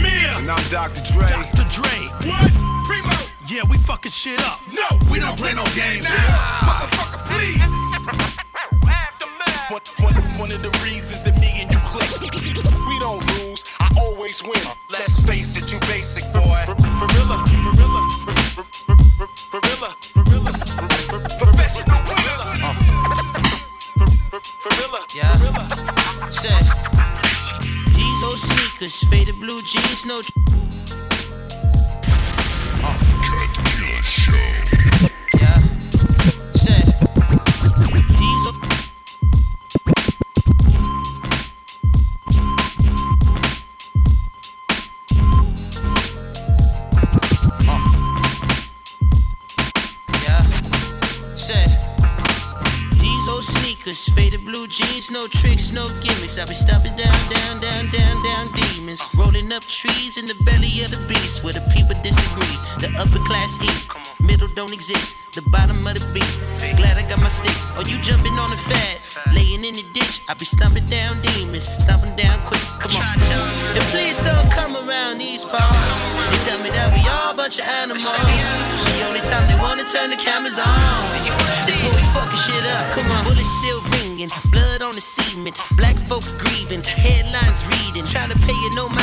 Premier. And I'm Dr. Dre. Dr. Dre. What? Primo. Yeah, we fucking shit up. No, we don't play no games here. Motherfucker, please. One, one, one of the reasons that me and you click. We don't lose, I always win. Let's face it, you basic boy. For, for real, for real, blue jeans, no tricks, no gimmicks. I be stomping in the belly of the beast where the people disagree. The upper class eat, middle don't exist. The bottom of the beat. Glad I got my sticks. Oh, you jumping on the fat, laying in the ditch. I be stomping down demons, stomping down quick. Come on. And please don't come around these parts. They tell me that we all a bunch of animals. The only time they wanna turn the cameras on is when we fucking shit up. Come on, bullets still ringing, blood on the cement. Black folks grieving, headlines reading, trying to pay you no.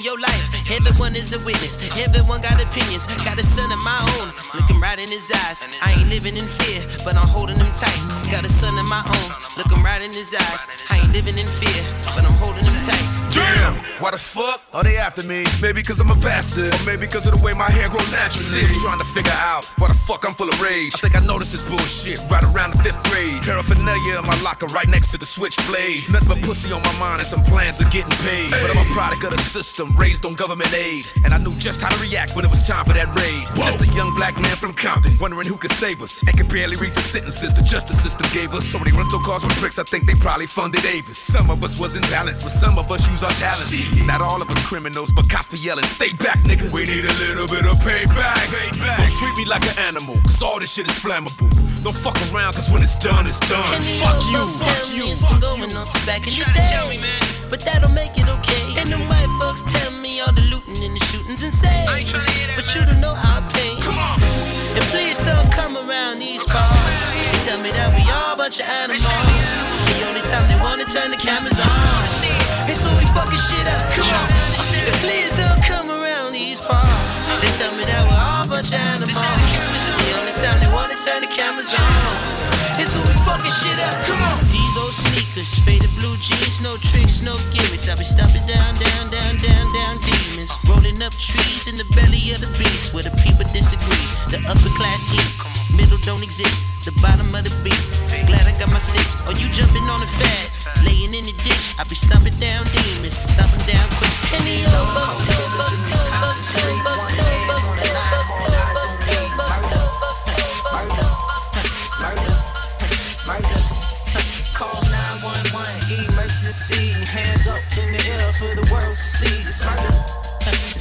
Living your life. Everyone is a witness. Everyone got opinions. Got a son of my own, looking right in his eyes. I ain't living in fear, but I'm holding him tight. Got a son of my own, looking right in his eyes. I ain't living in fear, but I'm holding him tight. Damn, why the fuck are they after me? Maybe cause I'm a bastard, or maybe cause of the way my hair grows naturally. Still trying to figure out why the fuck I'm full of rage. I think I noticed this bullshit right around the fifth grade. Paraphernalia in my locker right next to the switchblade. Nothing but pussy on my mind and some plans of getting paid. But I'm a product of the system, raised on government aid. And I knew just how to react when it was time for that raid. Just a wondering who could save us. And could barely read the sentences the justice system gave us. So many rental cars with bricks, I think they probably funded Avis. Some of us was in balance, but some of us use our talents. Not all of us criminals, but cops be yelling, stay back, nigga. We need a little bit of payback. payback. Don't treat me like an animal, cause all this shit is flammable. Don't fuck around, cause when it's done, it's done. And the Fuck old you, folks fuck tell you, me it's been going you. on since back in the day. But that'll make it okay. And the white folks tell me all the looting and the shootings insane. But you don't know our pain. Come on. And please don't come around these parts. They tell me that we all a bunch of animals. The only time they wanna turn the cameras on is when we fucking shit up. Come on. And please don't come around these parts. They tell me that we're all a bunch of animals. The only time they wanna turn the cameras on is when we fucking shit up. Come on. These old sneakers, faded blue jeans, no tricks, no gimmicks. I be stomping down, down, down, down, down demons. Rolling up trees in the belly of the beast where the people disagree. The upper class eat, middle don't exist. The bottom of the beat. Glad I got my sticks. Oh, you jumping on the fat, laying in the ditch. I be stomping down demons, stomping down quick. And old bucks tell, bucks tell, bucks tell, bucks tell, bucks tell, bucks tell, bucks tell, bucks tell, bucks tell, bucks tell. Call 911, emergency. Hands up in the air for the world to see. It's murder.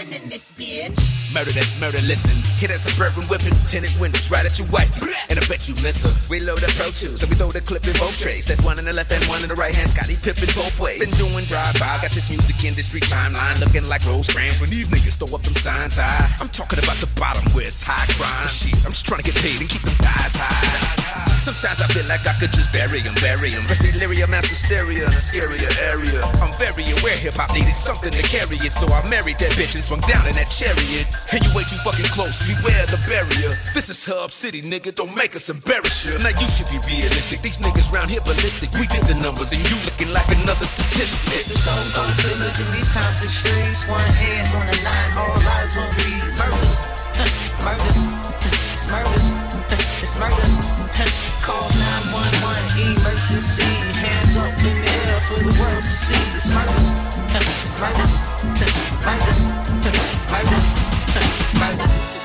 187 in this bitch. Murder that's murder, listen. Hit that suburban whipping, tinted windows right at your wife. And I bet you listen. We load up Pro Tools, so we throw the clip in both trays. That's one in the left and one in the right hand. Scottie Pippen both ways. Been doing drive-bys, got this music industry timeline looking like Rose Grants when these niggas throw up them signs high. I'm talking about the bottom where it's high crime. Shit, I'm just trying to get paid and keep them guys high. Sometimes I feel like I could just bury him, bury him. First delirium and hysteria in a scarier area. I'm very aware hip hop needed something to carry it, so I married that bitch and swung down in that chariot. And you way too fucking close, beware the barrier. This is Hub City, nigga, don't make us embarrass you. Now you should be realistic, these niggas round here ballistic. We did the numbers and you looking like another statistic. This is so go village in these Compton streets. One hand on the nine, all eyes on me. Murder, murder, murder, it's murder. Call 911, emergency. Hands up in the air for the world to see. It's murder, it's murder, murder, murder, murder.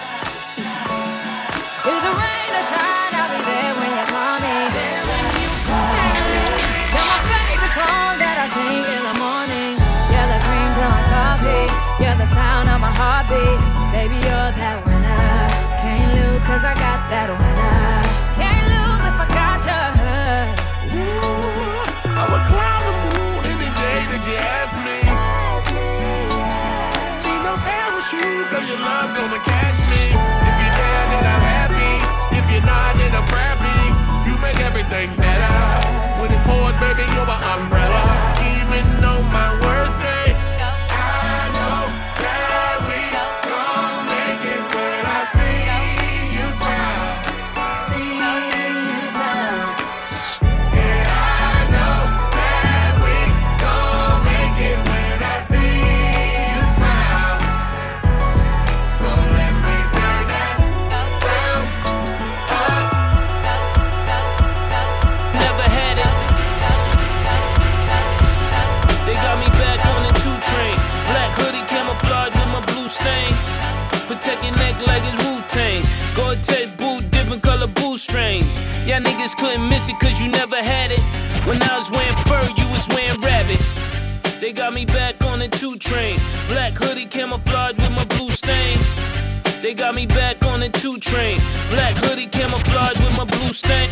I that winner. Can't lose if I got you. I would climb the moon any day that you ask me. Need no parachute, cause your love's gonna catch me. If you're there, then I'm happy. If you're not, then I'm crappy. You make everything better. When it pours, baby, you're my umbrella. Niggas couldn't miss it cause you never had it. When I was wearing fur, you was wearing rabbit. They got me back on the two train. Black hoodie camouflage with my blue stain. They got me back on the two train. Black hoodie camouflage with my blue stain.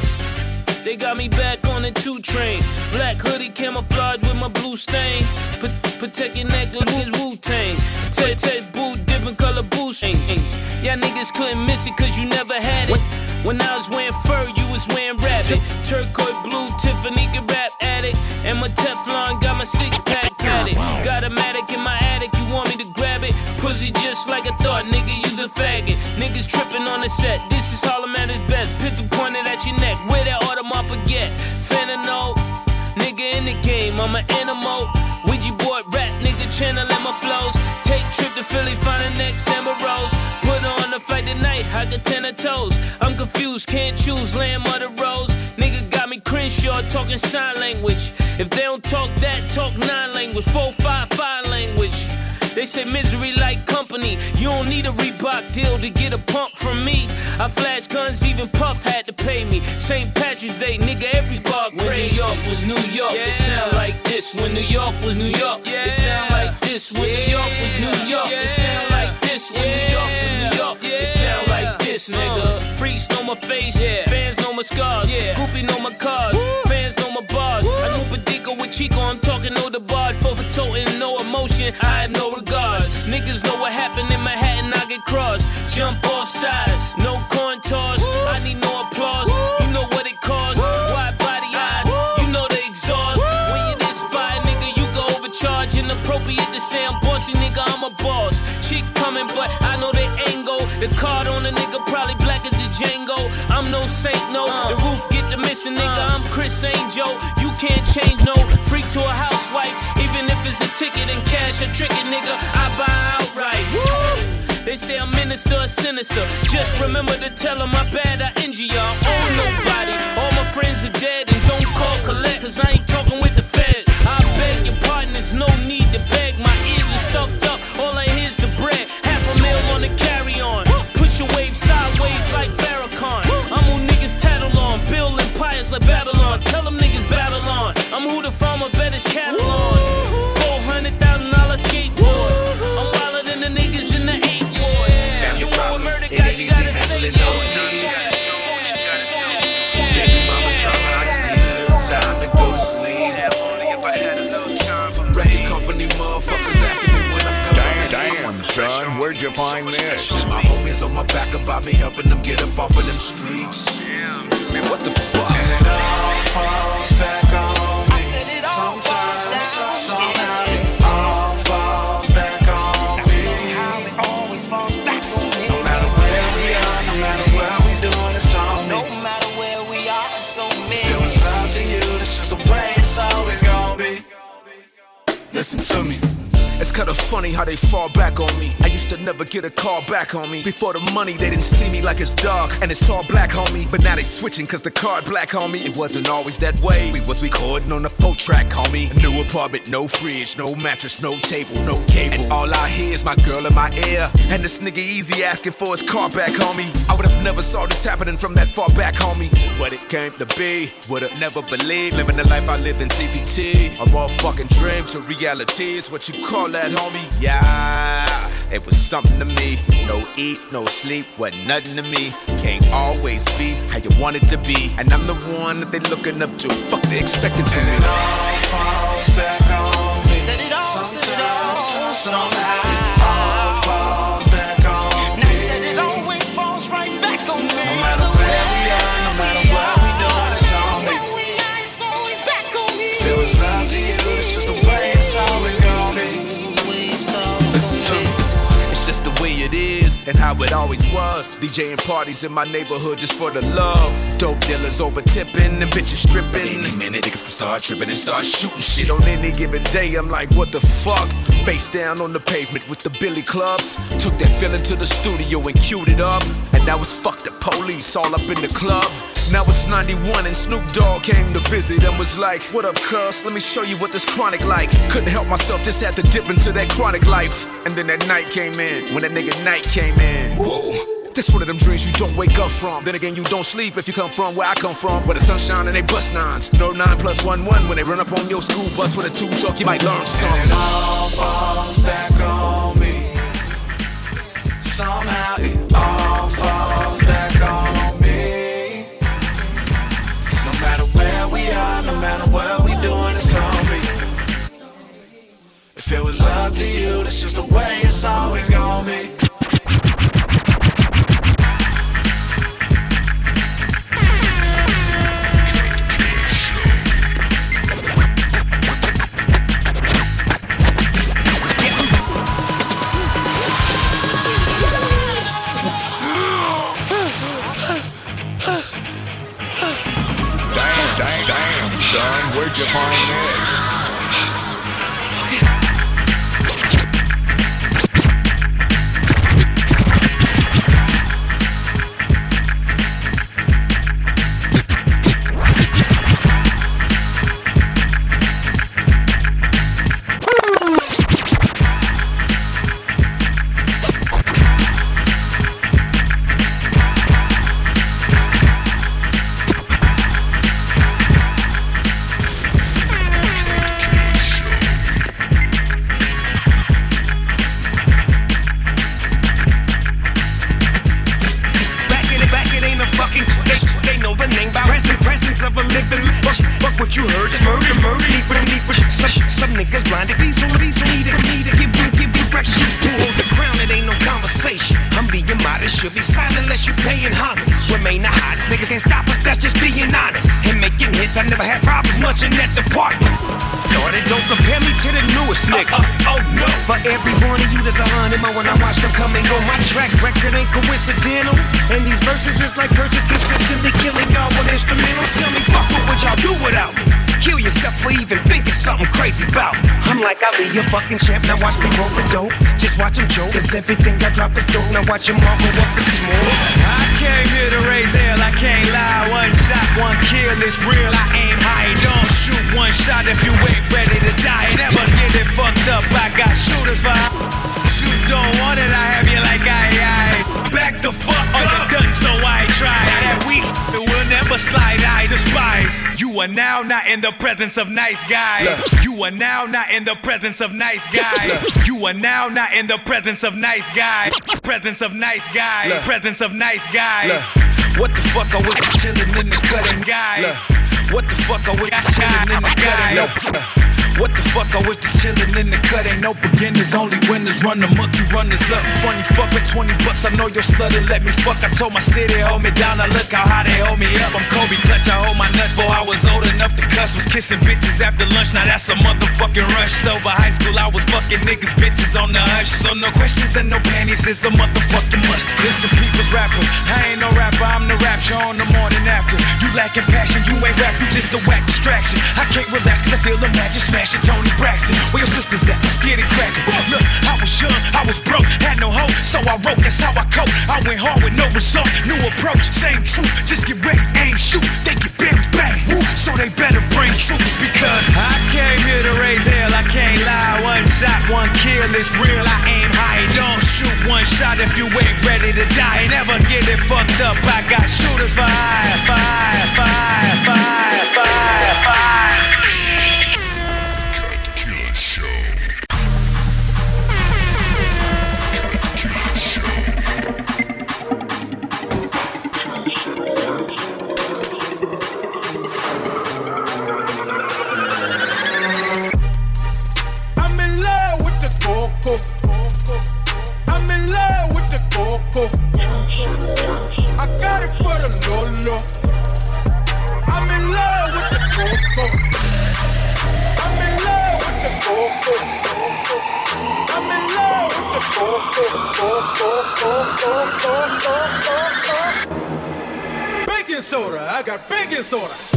They got me back on the two train. Black hoodie camouflage with my blue stain. Put, protect your neck like it's Wu Tang. Ted Ted boot, different color boot strings. Y'all niggas couldn't miss it cause you never had it. When I was wearing fur, rabbit. Turquoise blue, Tiffany can rap addict. And my Teflon got my six pack padded. Got a matic in my attic, you want me to grab it? Pussy just like I thought, nigga, you the faggot. Niggas tripping on the set, this is Harlem at its best. Pistol pointed at your neck, where that Audemars get? Fentanyl, nigga in the game, I'm an animal. Ouija board rat, nigga channeling my flows. Take trip to Philly, find a next Amber Rose. Put on the flight tonight, I got ten toes. I'm confused, can't choose, lamb or talking sign language. If they don't talk that, talk nine language. Four, five, five language. They say misery like company. You don't need a Reebok deal to get a pump from me. I flash guns, even Puff had to pay me. St. Patrick's Day, nigga, every bar crazy. When New York was New York, it sound like this. When New York was New York, it sound like this. When New York was New York, it sound like this. When New York was New York, it sound like this, nigga. Freaks know my face, fans know my scars. Groupie know my cars, fans know my bars. I knew Badico with Chico, I'm talking no the bar. For toting, no emotion, I have no regards. Niggas know what happened in Manhattan, I get crossed. Jump off sides, no coin toss. I need no nigga, I'm a boss. Chick coming, but I know they ain't go. The card on the nigga probably black as the Django. I'm no saint, no. Uh. The roof get the missing, nigga. Uh. I'm Criss Angel. You can't change, no. Freak to a housewife, even if it's a ticket and cash, a trickin', nigga. I buy outright. They say I'm minister or sinister. Just remember to tell them my bad, I injure y'all. Oh, nobody. All my friends are dead and don't call collect, cause I ain't talking with the feds. I beg your pardon, there's no like Babylon. Tell them niggas battle on. I'm who the farmer bet his cattle on. $400,000 skateboard. I'm wilder than the niggas in the eight ward. You want a murder guy, you gotta say yeah. Baby mama drama, I just need a little time to go to sleep. Ready company motherfuckers asking me when I'm going. Damn, son, where'd you find this? My homies on my back about me helping them get up off of them streets. Falls back on me. Sometimes, somehow it all falls back on me. Somehow it always falls back on me. No matter where we are, no matter where we doing, it's on No matter where we are, it's on me. If it up to you, that's just the way it's always gonna be. Listen to me. It's kinda funny how they fall back on me. I used to never get a call back on me. Before the money, they didn't see me like it's dark. And it's all black on me. But now they switching cause the card black on me. It wasn't always that way. We was recording on a four track, homie. A new apartment, no fridge, no mattress, no table, no cable. And all I hear is my girl in my ear. And this nigga easy asking for his car back, homie. I would have never saw this happening from that far back, homie. But it came to be. Would've never believed living the life I lived in CPT. A raw fucking dream to reality is what you call that, homie. Yeah, it was something to me. No eat, no sleep, wasn't nothing to me. Can't always be how you want it to be. And I'm the one that they looking up to. Fuck they expecting from me. It all falls back on me. Said it all, said it all, Sometimes, somehow and how it always was. DJing parties in my neighborhood just for the love. Dope dealers over tipping and bitches stripping. Any minute niggas can start tripping and start shooting shit. On any given day, I'm like, what the fuck? Face down on the pavement with the Billy clubs. Took that feeling to the studio and queued it up. And now it's fuck the police all up in the club. Now it's 91 and Snoop Dogg came to visit and was like, What up, cuz? Let me show you what this chronic like. Couldn't help myself, just had to dip into that chronic life. And then that night came in, when that nigga night came in. Whoa. This one of them dreams you don't wake up from. Then again, you don't sleep if you come from where I come from, where the sunshine and they bust nines. No nine plus one one when they run up on your school bus with a two truck, you might learn And something. it all falls back on was up to you, that's just the way it's always gonna be. Damn, damn, son. Where'd you find this? Cause everything I drop is dope. Now watch him all go up in smoke. You are now not in the presence of nice guys. You are now not in the presence of nice guys. You are now not in the presence of nice guys. Presence of nice guys. Presence of nice guys. What the fuck are we chilling in the cutting guys? What the fuck are we chilling in the guys? fuck, I was just chillin' in the cut. Ain't no beginners, only winners. Run the muck, you this up. Funny fuck with 20 bucks, I know you're. Let me fuck. I told my city, hold me down. I look how high they hold me up. I'm Kobe Clutch, I hold my nuts. For I was old enough to cuss, was kissing bitches after lunch. Now that's a motherfucking rush. Sober high school, I was fucking niggas, bitches on the hush. So no questions and no panties it's a motherfucking must. Mr. the people's rapper. I ain't no rapper, I'm the rapture on the morning after. You lacking passion, you ain't rap, you just a whack distraction. I can't relax, cause I feel the magic smashing. Tony result, new approach, same truth. Just get ready, aim, shoot. They get big bang, woo. So they better bring troops because I came here to raise hell. I can't lie. One shot, one kill. is real. I aim high. Don't shoot one shot if you ain't ready to die. Never get it fucked up. I got shooters for hire, fire, fire, fire, fire, fire. Baking soda, I got baking soda.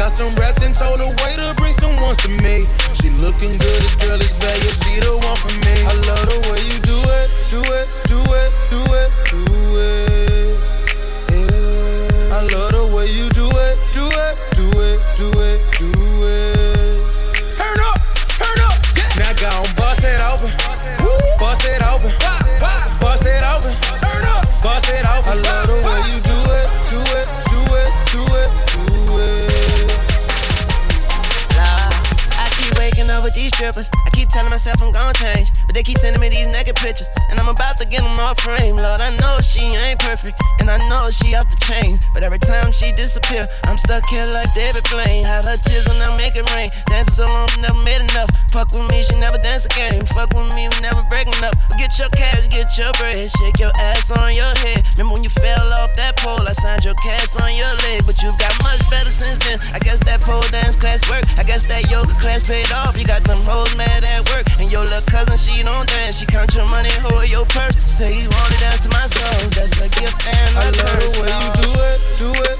Got some racks and told her waiter bring some ones to me. She looking good as good. And I'm about to get them off frame. Lord, I know she ain't perfect, and I know she off the chain. Time she disappear, I'm stuck here like David Blaine. Had her tears when I make it rain. Dancing so long, never made enough. Fuck with me, she never dance again. Fuck with me, we never breaking up. Get your cash, get your bread. Shake your ass on your head. Remember when you fell off that pole? I signed your cast on your leg, but you got much better since then. I guess that pole dance class work. I guess that yoga class paid off. You got them hoes mad at work. And your little cousin, she don't dance. She count your money, hold your purse. Say you wanna dance to my songs. That's a gift and it. I love the way she do it. I love the way you do it, do it,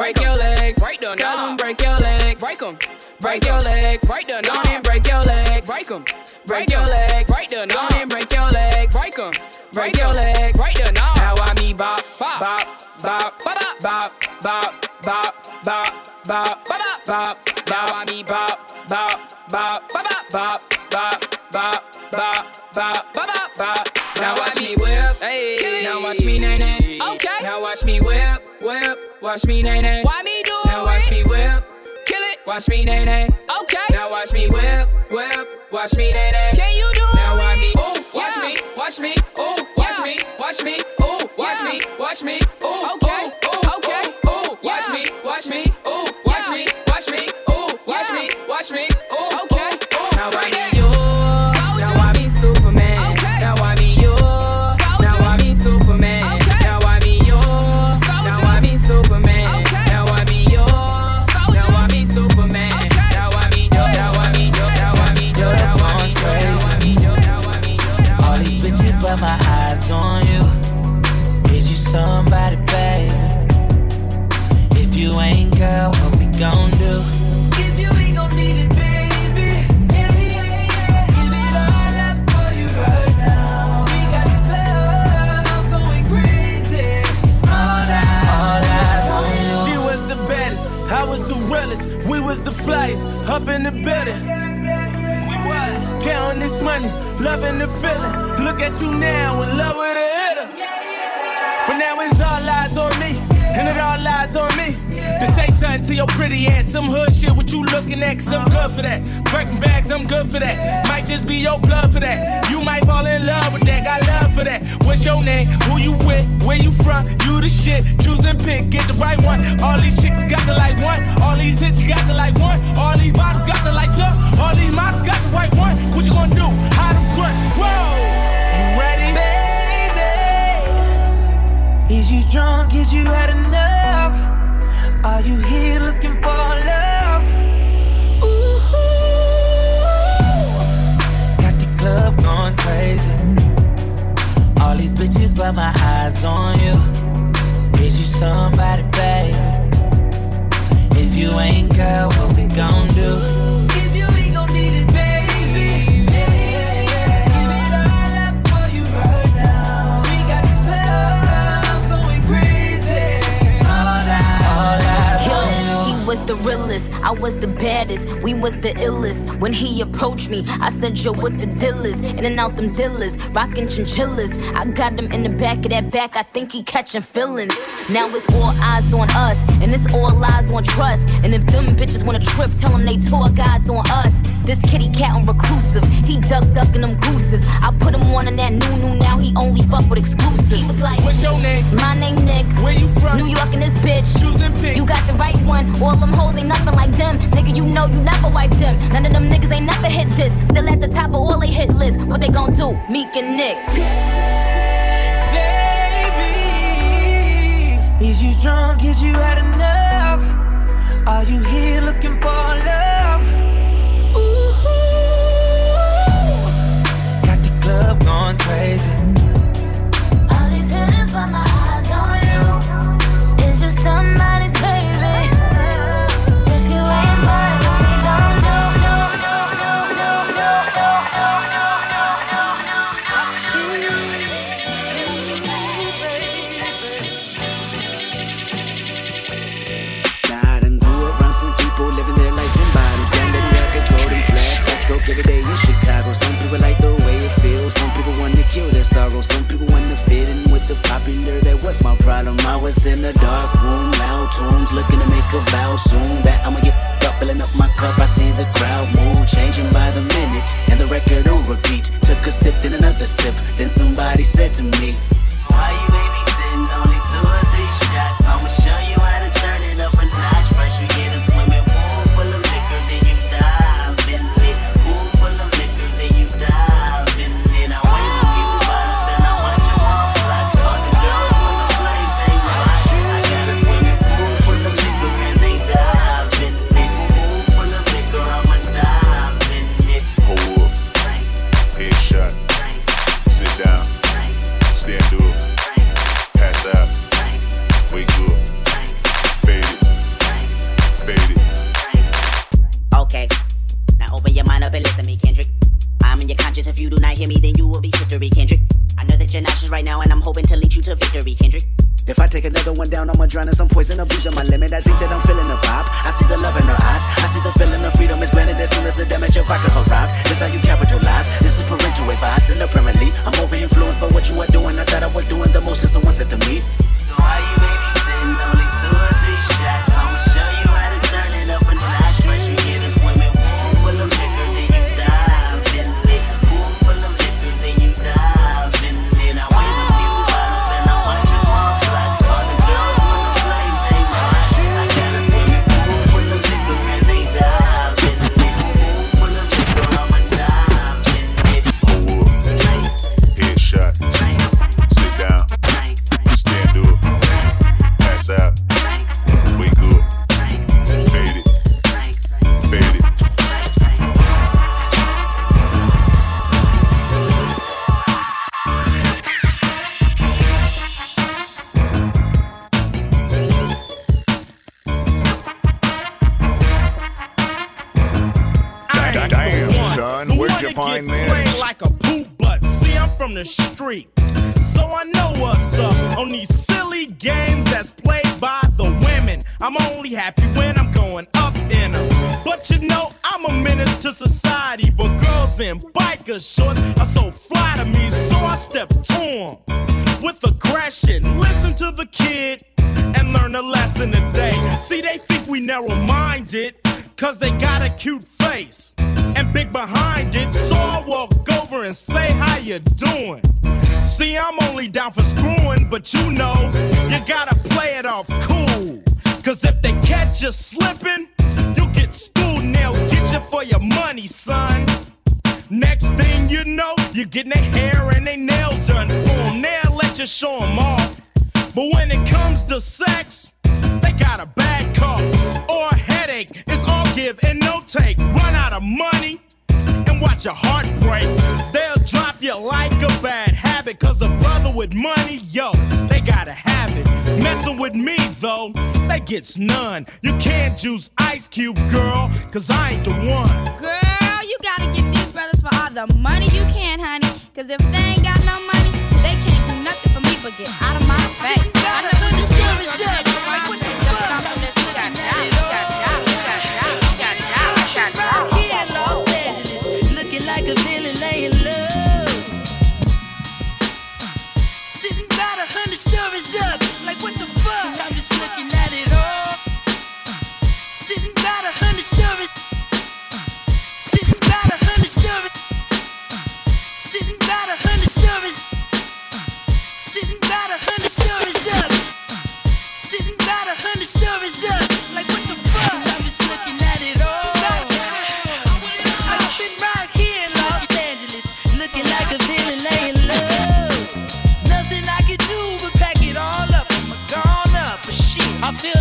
Break your legs. Break them. Tell them break your legs. Break them. Break your legs. Break them. Down and break your legs. Break them. Break your legs. Break them. Down and break your legs. Break them. Break your legs. Break them. Now I me bop bop bop bop bop bop bop bop bop bop bop bop. Now I me bop bop bop bop bop bop bop bop bop bop bop. Now watch me whip. Hey. Now watch me nay nay. Okay. Now watch me whip whip. Watch me nay nay. Why me do Now watch me whip. Kill it. Watch me nay nay. Okay. Now watch me whip whip. Watch me nay nay. Can you do Now watch me. Ooh. Watch me. Watch me. Ooh. Watch me. Watch me. Ooh. Watch me. Watch me. Ooh. Okay. Up in the building. We was counting this money, loving the feeling. Look at you now, in love with a hitter. But now it's all eyes on me, and it all lies on me. To say something to your pretty ass, some hood shit, what you looking at, cause I'm good for that. Breaking bags, I'm good for that. Might just be your blood for that. You might fall in love with that, got love for that. What's your name? Who you with? Where you from? You the shit. Choose and pick, get the right one. All these chicks got the like one. All these hits got the like one. All these bottles got the lights up. All these models got the white one. What you gonna do? How to front? Whoa! You ready? Baby, is you drunk? Is you had enough? Are you here looking for love? Ooh, Got the club going crazy. All these bitches, but my eyes on you. You somebody, baby? If you ain't, girl, what we gon' do? The realest, I was the baddest, we was the illest. When he approached me, I said, Yo, what the deal is? In and out them dealers, rockin' chinchillas. I got him in the back of that back, I think he catching feelings. Now it's all eyes on us, and it's all lies on trust. And if them bitches wanna trip, tell them they tour guides on us. This kitty cat on reclusive, he duck ducking them gooses. I put him on in that new new, now he only fuck with exclusives. He was like, What's your name? My name Nick. Where you from? New York and this bitch. Choose and pick. You got the right one. All them hoes ain't nothing like them. Nigga, you know you never wipe them. None of them niggas ain't never hit this. Still at the top of all they hit list. What they gon' do? Meek and Nick. Is you drunk? Is you had enough? Are you here looking for love? Going crazy. People want to kill their sorrow. Some people want to fit in with the popular. That was my problem. I was in a dark room, loud tunes, looking to make a vow soon what's up on these silly games that's played by the women. I'm only happy when I'm going up in them. But you know, I'm a menace to society. But girls in biker shorts are so fly to me, so I step to 'em with aggression. Listen to the kid and learn a lesson today. See, they think we narrow minded, cause they got a cute face and big behind it. So I walk over and say, How you doing? See, I'm only down for screwing, but you know, you gotta play it off cool. Cause if they catch you slipping, you'll get schooled and they'll get you for your money, son. Next thing you know, you're getting their hair and their nails done for 'em. They'll let you show 'em off. But when it comes to sex, they got a bad cough or a headache. It's all give and no take. Run out of money and watch your heart break. They'll drop you like a bad habit. Cause a brother with money, yo, they gotta have it. Messing with me, though, they gets none. You can't choose Ice Cube, girl, cause I ain't the one. Girl, you gotta get these brothers for all the money you can, honey. Cause if they ain't got no money, they can't do nothing for me but get out of my face. I know what the story said. Like what the fuck? I'm just looking at it all. I've been right here in Los Angeles, looking like a villain laying low. Nothing I can do but pack it all up. I'm gone up. I feel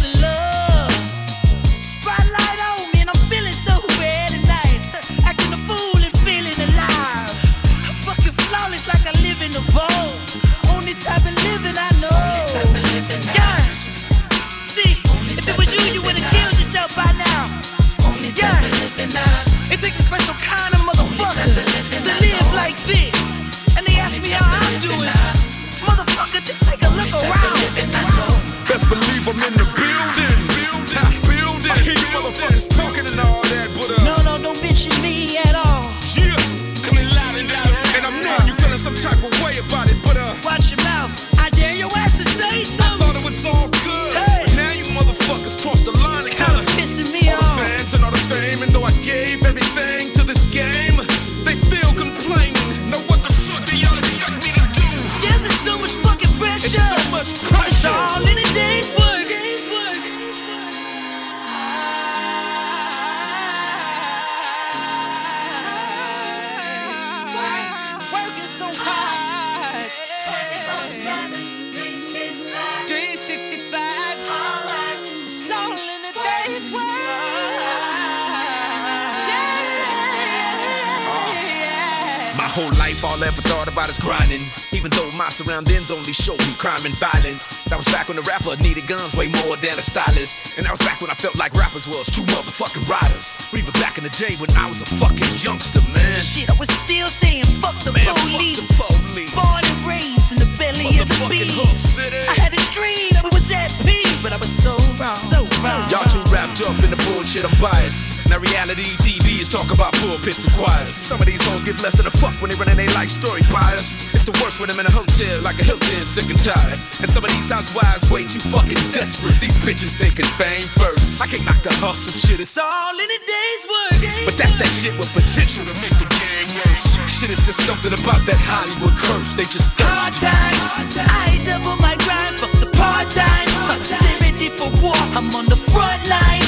crime and violence. That was back when the rapper needed guns way more than a stylist. And that was back when I felt like rappers was true motherfucking riders. But even back in the day when I was a fucking youngster, man. Shit, I was still saying fuck the Man, fuck police. the police. Born and raised in the belly of the beast. I had a dream that was at peace, but I was so wrong. So wrong. Y'all too wrapped up in the bullshit, I'm biased. Now reality TV is talk about pulpits and choirs. Some of these hoes give less than a fuck when they running their life story bias. It's the worst when I'm in a hotel like a Hilton, sick and tired. And some of these housewives way too fucking desperate. These bitches thinking fame first. I can't knock the hustle shit, it's all in a day's work. But that's that shit with potential to make the game worse. Shit is just something about that Hollywood curse. They just Hard thirsty. times. I double my grind, fuck the part time. Stay ready for war. I'm on the front line.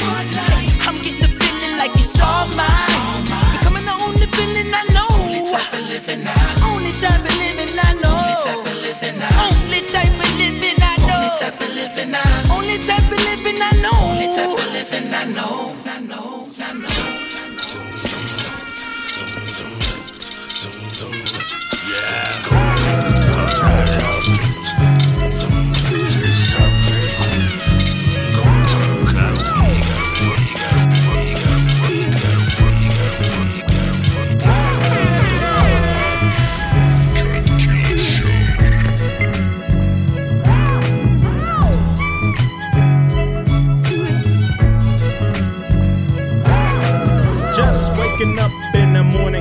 I'm getting the feeling like it's all mine.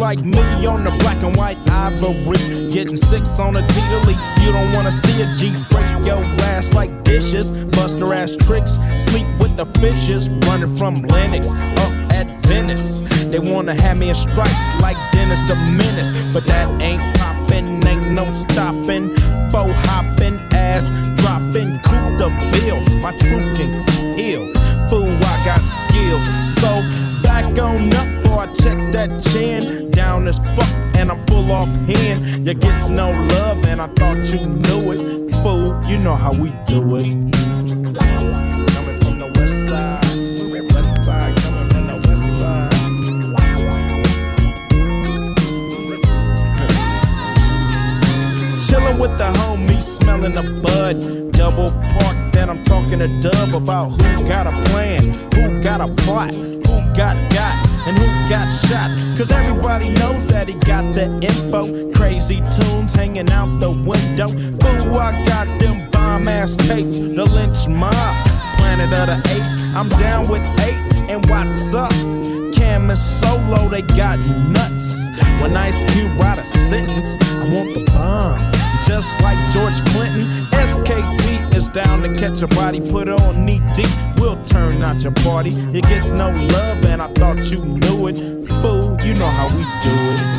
Like me on the black and white ivory, getting six on a T to leap. You don't wanna see a G break your ass like dishes, Buster ass tricks, sleep with the fishes, running from Lennox up at Venice. They wanna have me in stripes like Dennis the Menace, but that ain't poppin', ain't no stopping. Faux hopping, ass dropping, coupe the bill. My troop can ill. Fool, I got skills. So back on up, I check that chin as fuck, and I'm full off hand. You gets no love, and I thought you knew it. Fool, you know how we do it. With the homies, smelling the bud. Double park, then I'm talking to Dub about who got a plan, who got a plot, who got got, and who got shot. Cause everybody knows that he got the info. Crazy tunes hanging out the window. Fool, I got them bomb ass tapes, the lynch mob. Planet of the Apes, I'm down with eight, and what's up? Cam and Solo, they got nuts. When Ice Cube write a sentence, I want the bomb. Just like George Clinton, SKP is down to catch a body, put on knee deep. We'll turn out your party. It gets no love, and I thought you knew it. Fool, you know how we do it.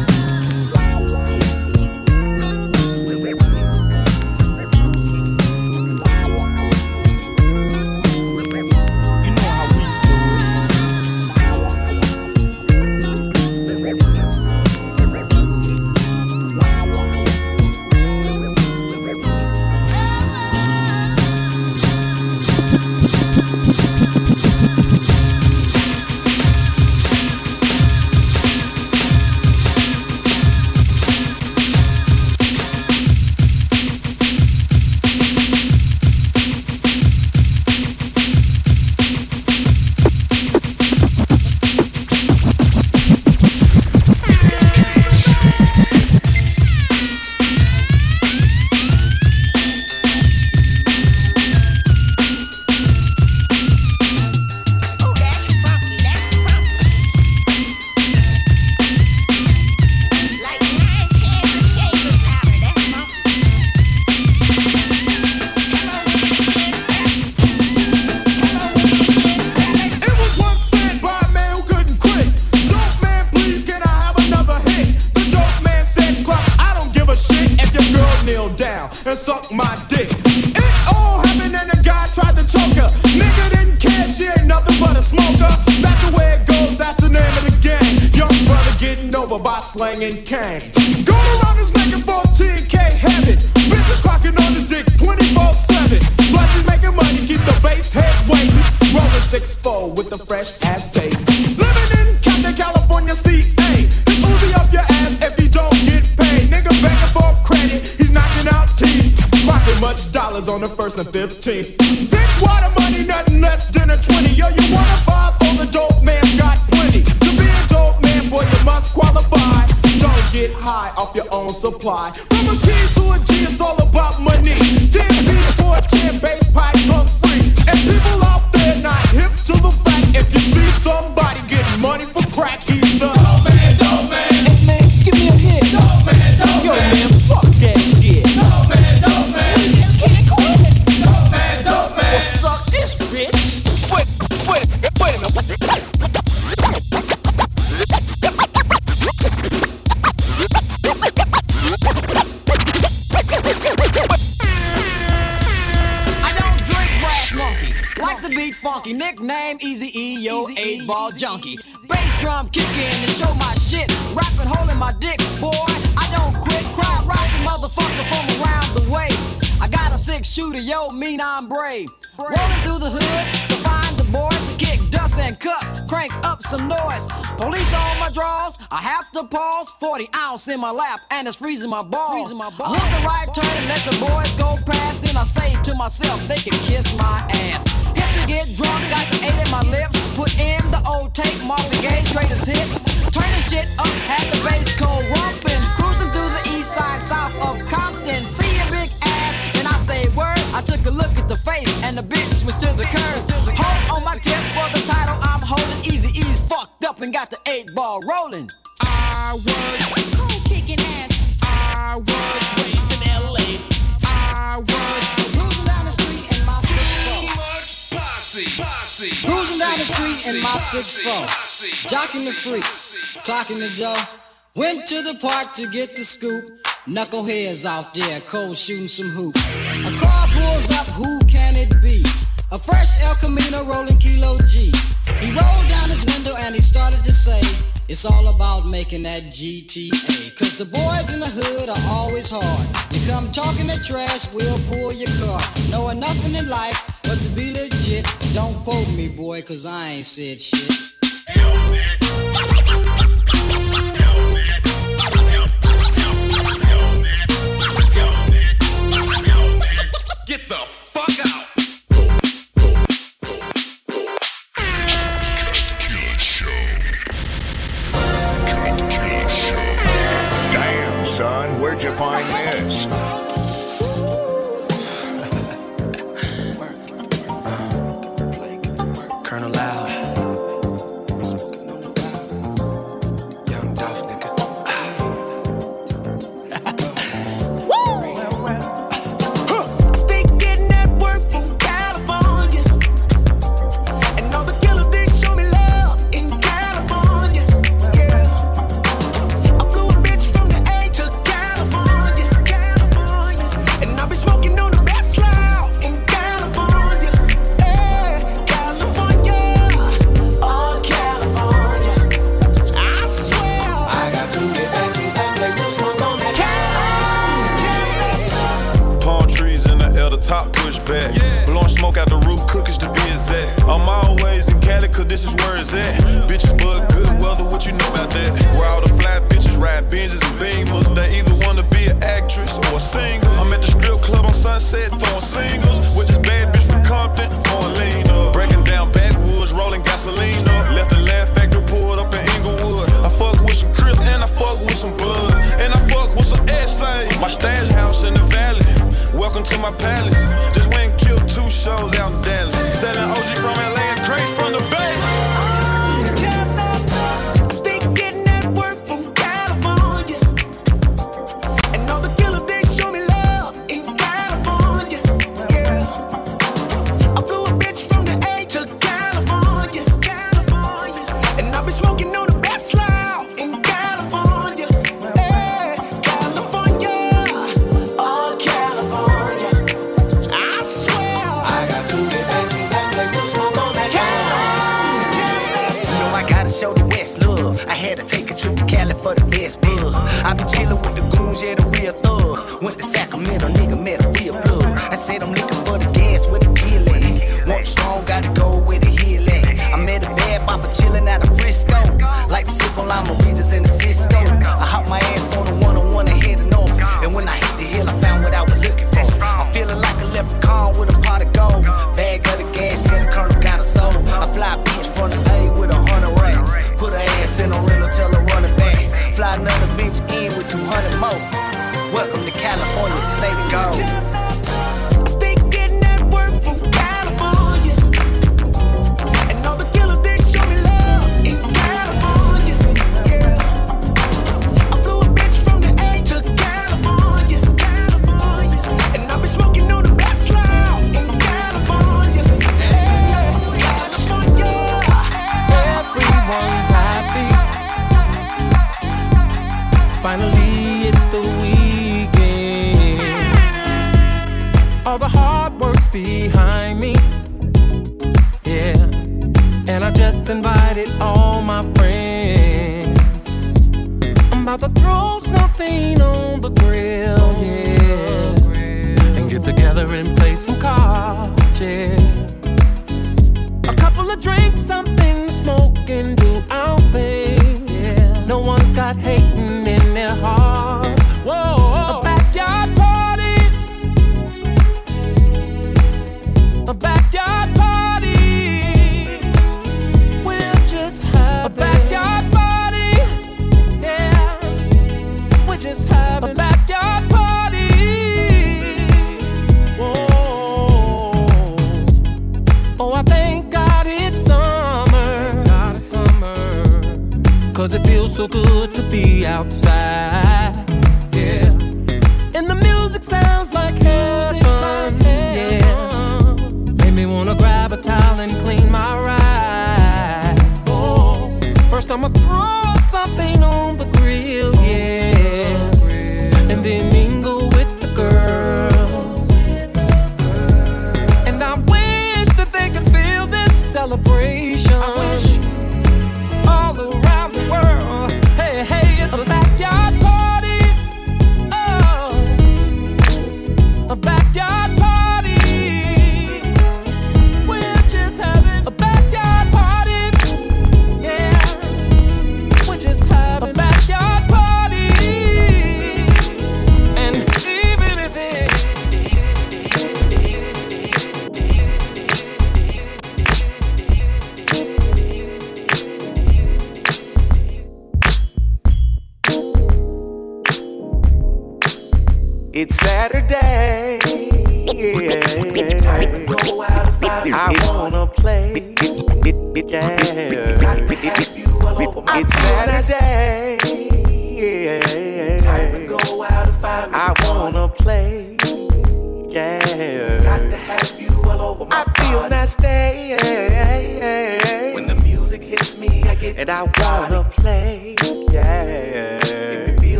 Easy E, yo, eight ball junkie. Bass drum kicking and show my shit. Rapping, holding my dick, boy. I don't quit. Cry rockin' motherfucker from around the way. I got a six shooter, yo, mean I'm brave. Rolling through the hood to find the boys to kick dust and cuss. Crank up some noise. Police on my drawers. I have to pause. 40 ounce in my lap and it's freezing my balls. I hook the right turn and let the boys go past. Then I say to myself, they can kiss my ass. Get drunk, got the eight in my lips. Put in the old tape, Marvin Gaye, greatest hits. Turning shit up, had the bass cold rumping. Cruising through the east side, south of Compton. See a big ass, and I say word. I took a look at the face, and the bitch was to the curve. Hold on my tip for the title I'm holding. Eazy-E's fucked up and got the eight ball rolling. I was in my six four, jocking the freaks, clocking the dough. Went to the park to get the scoop. Knuckleheads out there, cold shooting some hoop. A car pulls up, who can it be? A fresh El Camino rolling Kilo G. He rolled down his window and he started to say, it's all about making that GTA. Cause the boys in the hood are always hard. You come talking that trash, we'll pull your car. Knowing nothing in life but to be legit. Don't quote me, boy, cause I ain't said shit. Get the where'd you find this? with 200 more. Welcome to California, state of gold.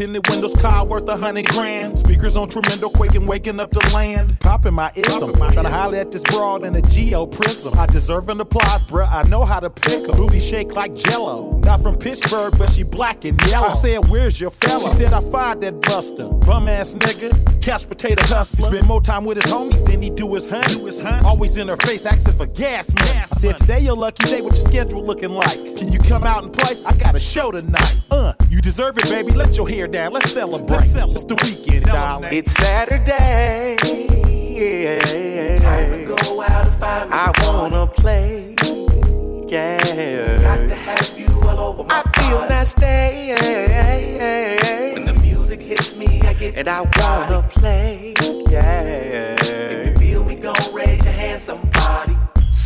Tinted windows, car worth a hundred grand. Speakers on tremendo, quaking, waking up the land. Popping my ism, trying to holler at this broad in a Geo Prizm. I deserve an applause, bruh. I know how to pick her. Booty shake like jello. Not from Pittsburgh, but she black and yellow. I said, Where's your fella? She said, I fired that buster. Bum ass nigga, couch potato hustler. Spend more time with his homies than he do his honey. Always in her face, asking for gas money. I said, Today your lucky day, what your schedule looking like? Can you come out and play? I got a show tonight. Uh, you deserve it, baby. Let your hair down. Let's celebrate. It's the weekend, darling. It's Saturday. Yeah. Time to go out and find I wanna play. Yeah. Got to have you all over my I feel nasty. Yeah. When the music hits me, I get and I wanna play. Yeah.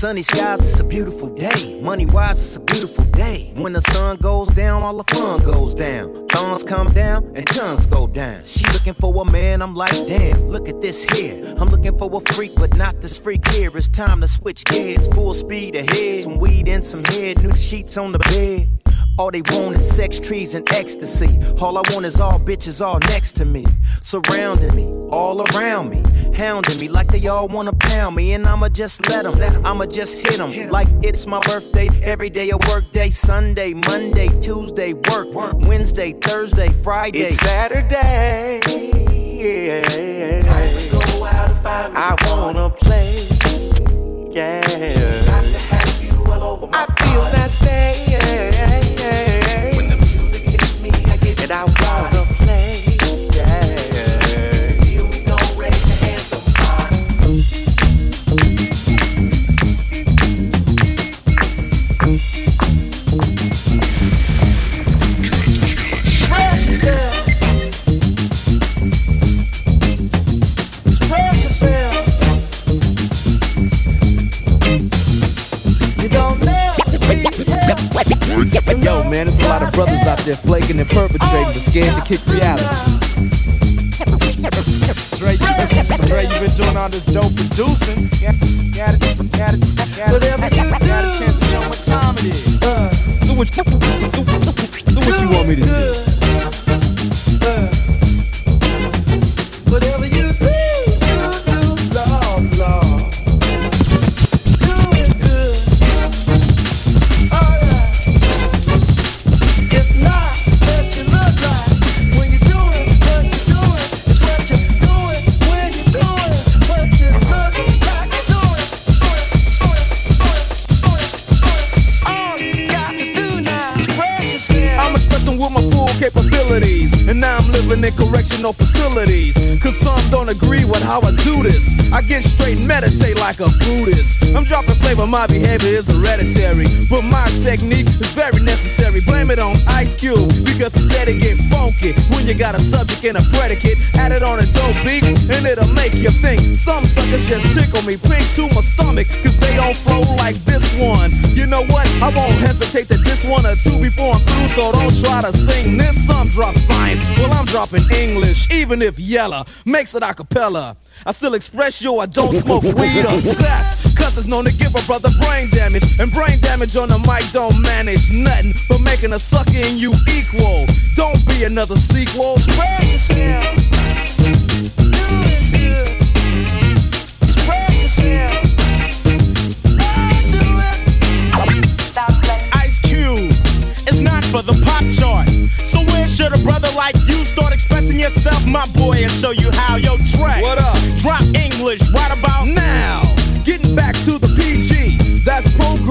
Sunny skies, it's a beautiful day. Money wise, it's a beautiful day. When the sun goes down, all the fun goes down. Thorns come down and tongues go down. She looking for a man, I'm like, damn, look at this here. I'm looking for a freak, but not this freak here. It's time to switch gears, full speed ahead. Some weed and some head, new sheets on the bed. All they want is sex, trees, and ecstasy. All I want is all bitches all next to me, surrounding me, all around me, hounding me like they all wanna pound me. And I'ma just let them, I'ma just hit them like it's my birthday. Every day a work day, Sunday, Monday, Tuesday, work, Wednesday, Thursday, Friday. It's Saturday. Yeah. I wanna play. Yeah. I feel nasty. Yeah. Brothers out there flaking and perpetrating, but scared to kick reality. Dre, Dre, you been doing all this dope producing. Got, it, got, it, got, it, Whatever you got a chance to know what time it is. Uh, so what, so what you want me to do? I get straight and meditate like a Buddhist. I'm dropping my behavior is hereditary. But my technique is very necessary. Blame it on Ice Cube because he said it get funky. When you got a subject and a predicate, add it on a dope beat and it'll make you think. Some suckers just tickle me pink to my stomach cause they don't flow like this one. You know what? I won't hesitate to diss one or two before I'm through, so don't try to sing this. Some drop science, well, I'm dropping English, even if Yella makes it a cappella. I still express yo, I don't smoke weed or sex. Cause it's known to give a brother brain damage. And brain damage on the mic don't manage nothing but making a sucker in you equal. Don't be another sequel. Spread yourself. Do it good. Spread yourself. Ice Cube. It's not for the pop chart. So where should a brother like you start expressing yourself, my boy, and show you how? Yo, Trey. What up? Drop English right about now.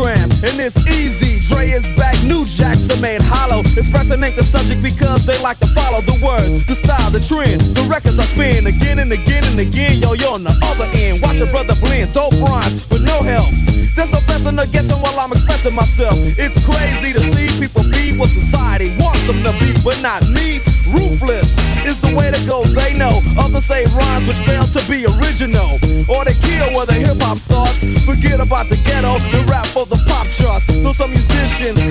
And it's easy. Dre is back, New Jacks are made hollow. Expressing ain't the subject because they like to follow the words, the style, the trend. The records I spin again and again and again. Yo, you're on the other end. Watch your brother blend, dope rhymes with no help. There's no fessing or guessing while I'm expressing myself. It's crazy to see people be what society wants them to be, but not me. Ruthless is the way to go, they know. Others say rhymes which fail to be original. Or they kill where the hip hop starts. Forget about the ghetto and rap for the pop charts. Though some musicians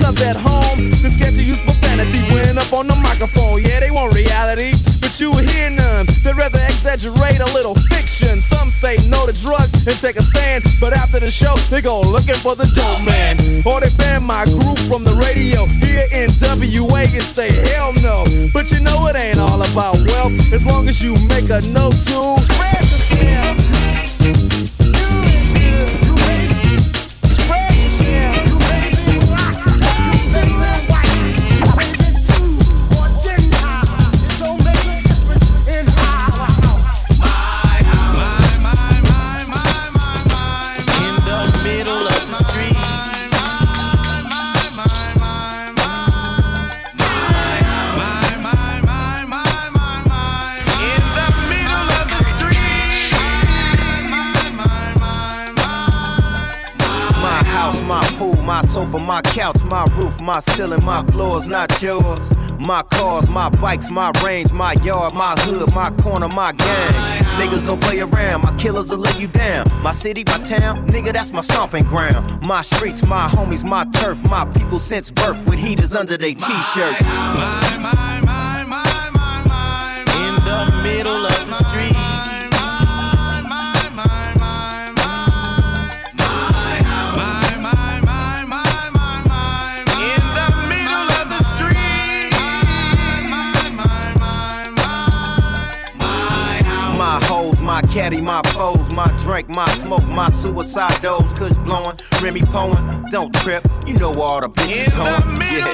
cause at home, they're scared to use profanity when up on the microphone. Yeah, they want reality, but you hear none. They'd rather exaggerate a little fiction. Some say no to drugs and take a stand, but after the show, they go looking for the dope man. Or they ban my group from the radio here in WA and say hell no. But you know it ain't all about wealth as long as you make a note to spread the sofa, my couch, my roof, my ceiling, my floors, not yours. My cars, my bikes, my range, my yard, my hood, my corner, my gang. Niggas don't play around, my killers will lay you down. My city, my town, nigga, that's my stomping ground. My streets, my homies, my turf, my people since birth with heaters under their t-shirts. In the middle of the street. My caddy, my foes, my drink, my smoke, my suicide dose, kush blowing, Remy Poen, don't trip, you know all the bitches going. yeah.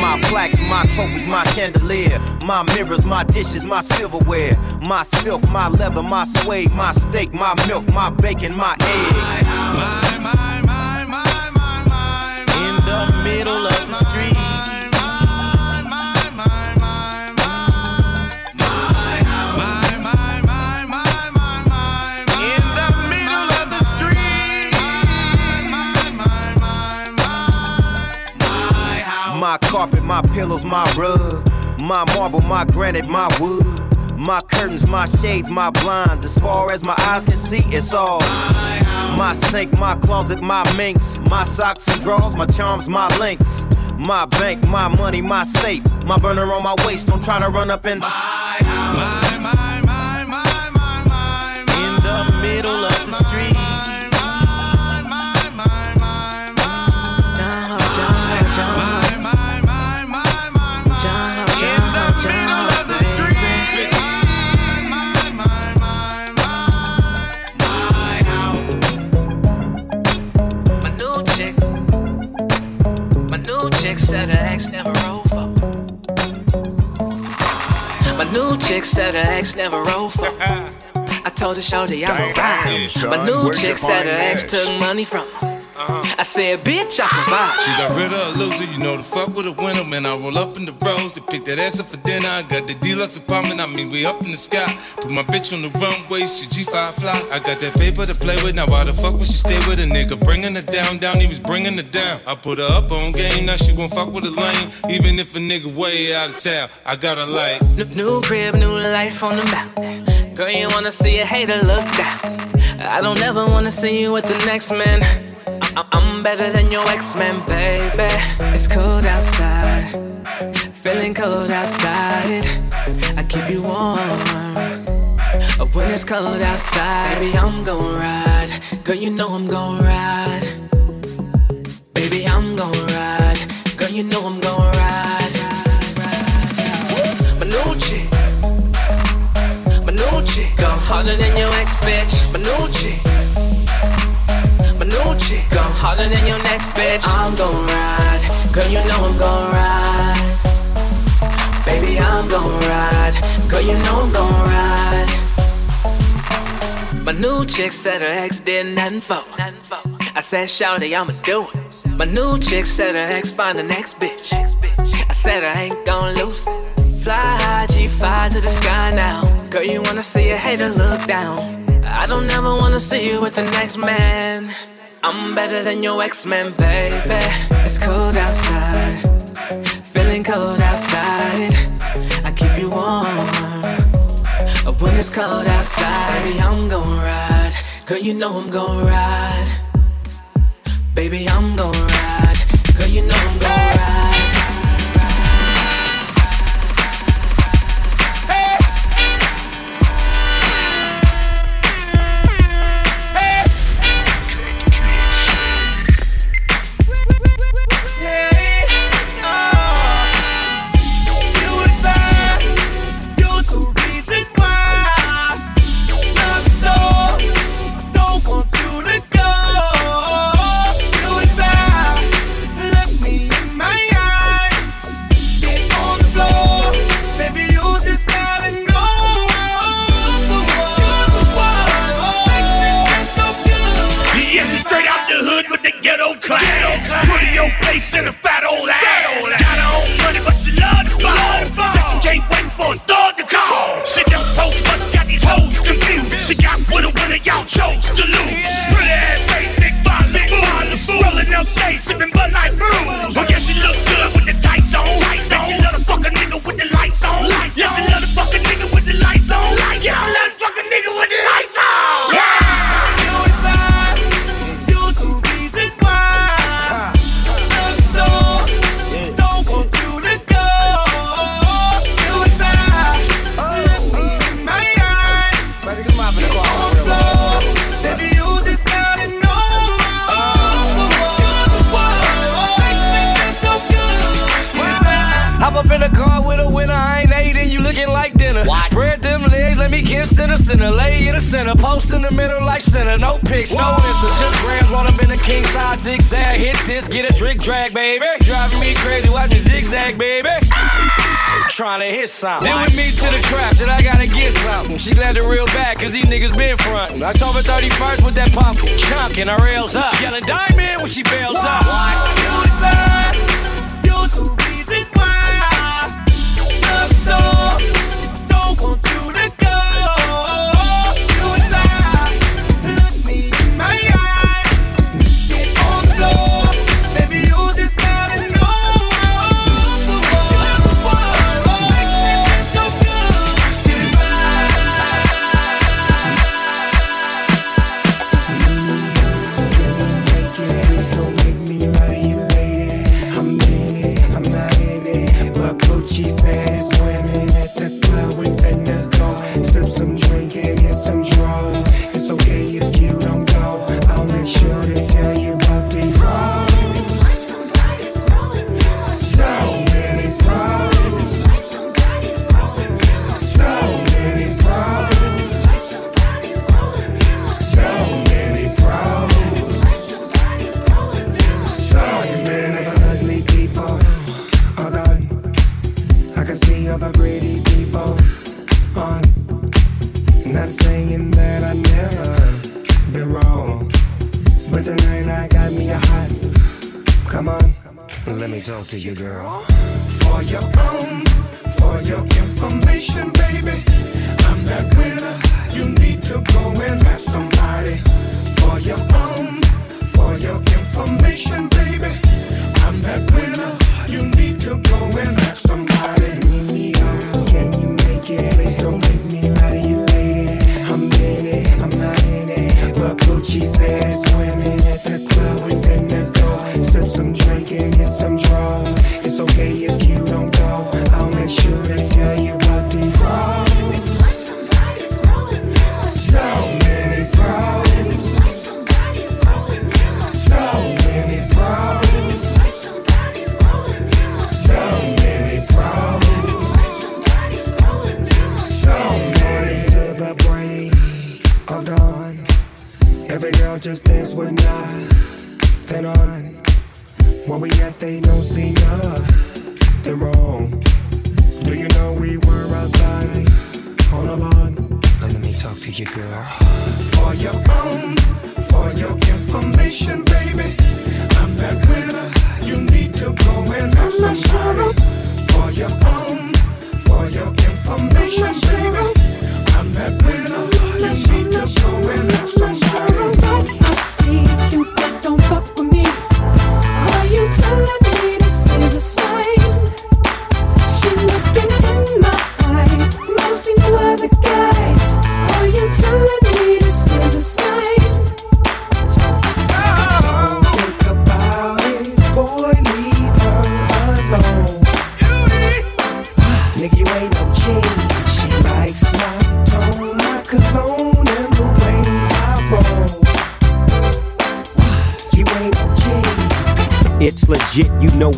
My plaques, my trophies, my chandelier, my mirrors, my dishes, my silverware, my silk, my leather, my suede, my steak, my milk, my bacon, my eggs. In the middle of the street. My carpet, my pillows, my rug, my marble, my granite, my wood. My curtains, my shades, my blinds. As far as my eyes can see, it's all. My sink, my closet, my minks. My socks and drawers, my charms, my links. My bank, my money, my safe. My burner on my waist, don't try to run up in and. In chick said her ex never rolled for. My new chick said her ex never rolled for. I told her, shorty, I'm a ride. My new chick said her ex took money from her. I said, bitch, I provide. She got rid of a loser, you know the fuck with a winner. Man, I roll up in the rose to pick that ass up for dinner. I got the deluxe apartment, I mean, we up in the sky. Put my bitch on the runway, she G5 fly. I got that paper to play with, now why the fuck would she stay with a nigga? Bringing her down, down, he was bringing her down. I put her up on game, now she won't fuck with a lane. Even if a nigga way out of town, I got her like. New, new crib, new life on the mountain. Girl, you wanna see a hater look down. I don't ever wanna see you with the next man. I'm better than your ex-man, baby. It's cold outside, feeling cold outside. I keep you warm when it's cold outside. Baby, I'm gon' ride. Girl, you know I'm gon' ride. Baby, I'm gon' ride. Girl, you know I'm gon' ride. Chick, my go harder than your ex bitch. My new chick, go harder than your next bitch. I'm gon' ride, girl, you know I'm gon' ride. Baby, I'm gon' ride, girl, you know I'm gon' ride. My new chick said her ex did nothing for. I said, Shawty, I'ma do it. My new chick said her ex find the next bitch. I said I ain't gon' lose. Fly high, G5 to the sky now. Girl, you wanna see a hater look down. I don't ever wanna see you with the next man. I'm better than your ex-man, baby. It's cold outside, feeling cold outside. I keep you warm when it's cold outside. Baby, I'm gon' ride, girl. You know I'm gon' ride. Baby, I'm gon' ride, girl. You know I'm gon' ride. Now let me talk to you, girl. For your own, for your information, baby. I'm that winner. You need to go and have some sure. For your own, for your information, baby. I'm that winner. You need to go and have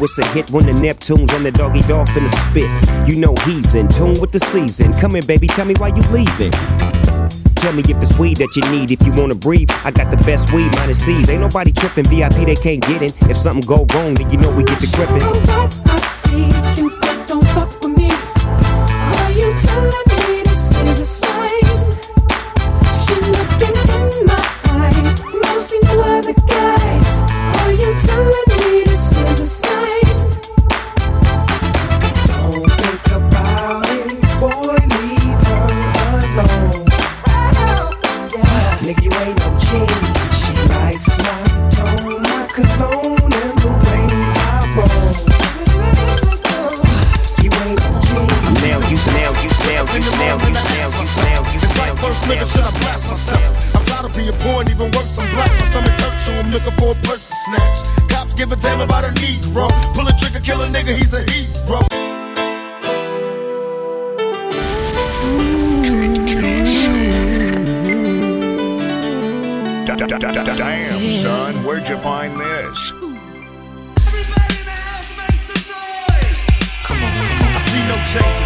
it's a hit when the Neptunes and the doggy dog finna spit. You know he's in tune with the season. Come here, baby, tell me why you leaving. Tell me if it's weed that you need. If you wanna breathe, I got the best weed, minus C's. Ain't nobody tripping, VIP they can't get in. If something go wrong, then you know we get the gripping. I see you, don't fuck with me. Are you telling me this is a sign? She's looking in my eyes, other guys. Are you telling looking for a purse to snatch. Cops give a damn about a Negro. Pull a trigger, kill a nigga, he's a hero. Damn, son, where'd you find this? I see no changes.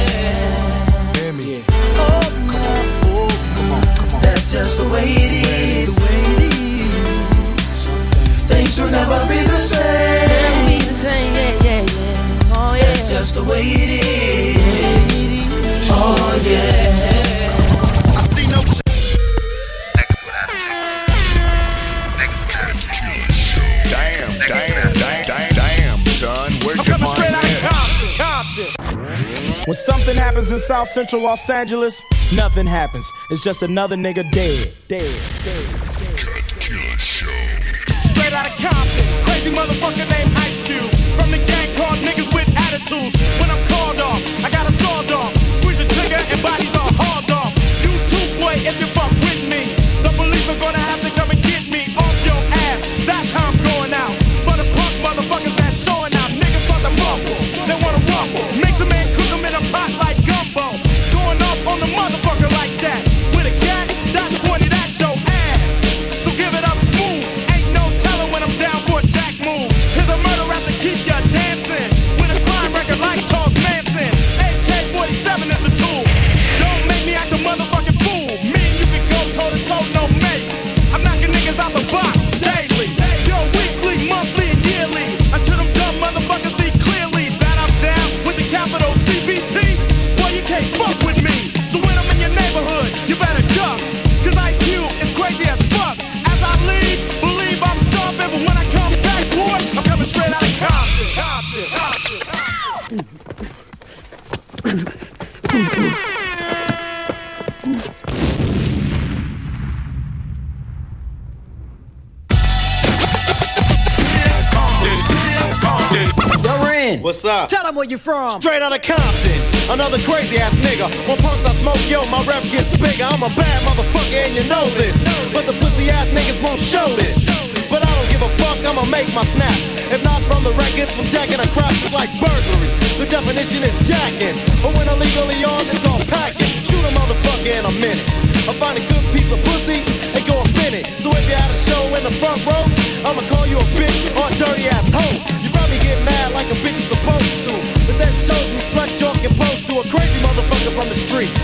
Just the way it is. Things will never be the same. That's just the way it is. Oh yeah. When something happens in South Central Los Angeles, nothing happens. It's just another nigga dead, dead, dead. You from. Straight out of Compton. Another crazy ass nigga. When punks I smoke, yo, my rep gets bigger. I'm a bad motherfucker and you know this. But the pussy ass niggas won't show this. But I don't give a fuck, I'ma make my snaps. If not from the records, from jacking a crop, it's like burglary. The definition is jacking. But when illegally armed, it's called packing. Shoot a motherfucker in a minute. I find a good piece of pussy and go in it. So if you had a show in the front row, I'ma call you a bitch or a dirty ass hoe. Get mad like a bitch is supposed to. But that shows me slut talk and to a crazy motherfucker from the street.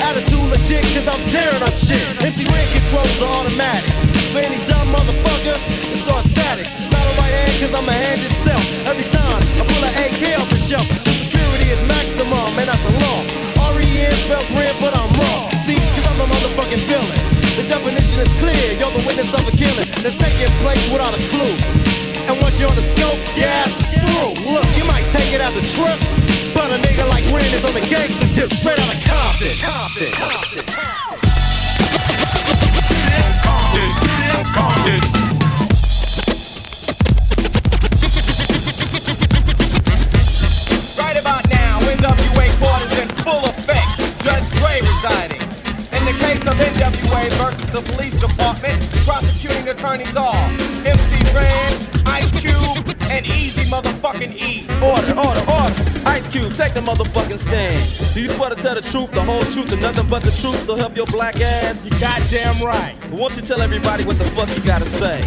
Attitude legit, cause I'm tearing up shit. MC Red controls are automatic. For any dumb motherfucker, it starts static. Not a right hand, cause I'm a hand itself. Every time I pull an AK care for show. The security is maximum, and that's a law. R-E-N spells red, but I'm wrong. See, cause I'm the motherfucking villain. The definition is clear, you're the witness of a killing that's taking place without a clue. And once you're on the scope, your ass is through. Look, you might take it as a trip, but a nigga like Ren is on the gangster tip, straight out of Compton. Compton. Compton. Right about now, NWA is in full effect. Judge Gray residing. In the case of NWA versus the police department, prosecuting attorneys are MC Cube, and Easy motherfucking E. Order, order, order. Ice Cube, take the motherfucking stand. Do you swear to tell the truth, the whole truth, and nothing but the truth, so help your black ass? You goddamn right. Won't you tell everybody what the fuck you gotta say?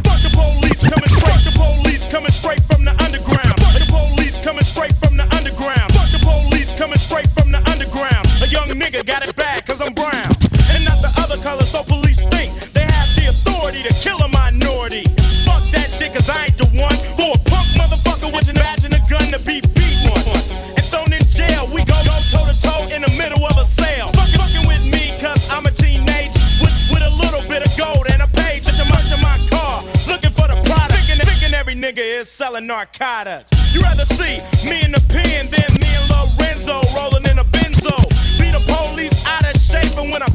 Fuck the police coming straight. Fuck The police coming straight from the underground. Fuck the police coming straight from the underground. Fuck the police coming straight from the underground. A young nigga got narcotics. You rather see me in the pen than me and Lorenzo rolling in a benzo. Be the police out of shape, and when I